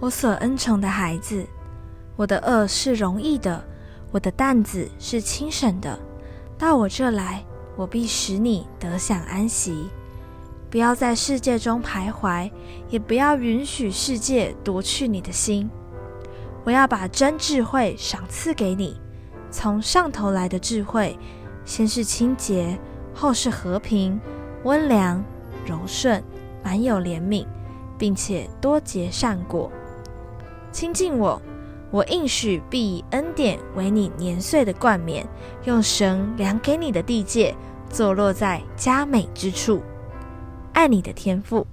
我所恩宠的孩子，我的轭是容易的，我的担子是轻省的。到我这来，我必使你得享安息。不要在世界中徘徊，也不要允许世界夺去你的心。我要把真智慧赏赐给你，从上头来的智慧，先是清洁，后是和平、温良、柔顺，满有怜悯，并且多结善果。亲近我，我应许必以恩典为你年岁的冠冕，用神量给你的地界，坐落在佳美之处。爱你的天赋。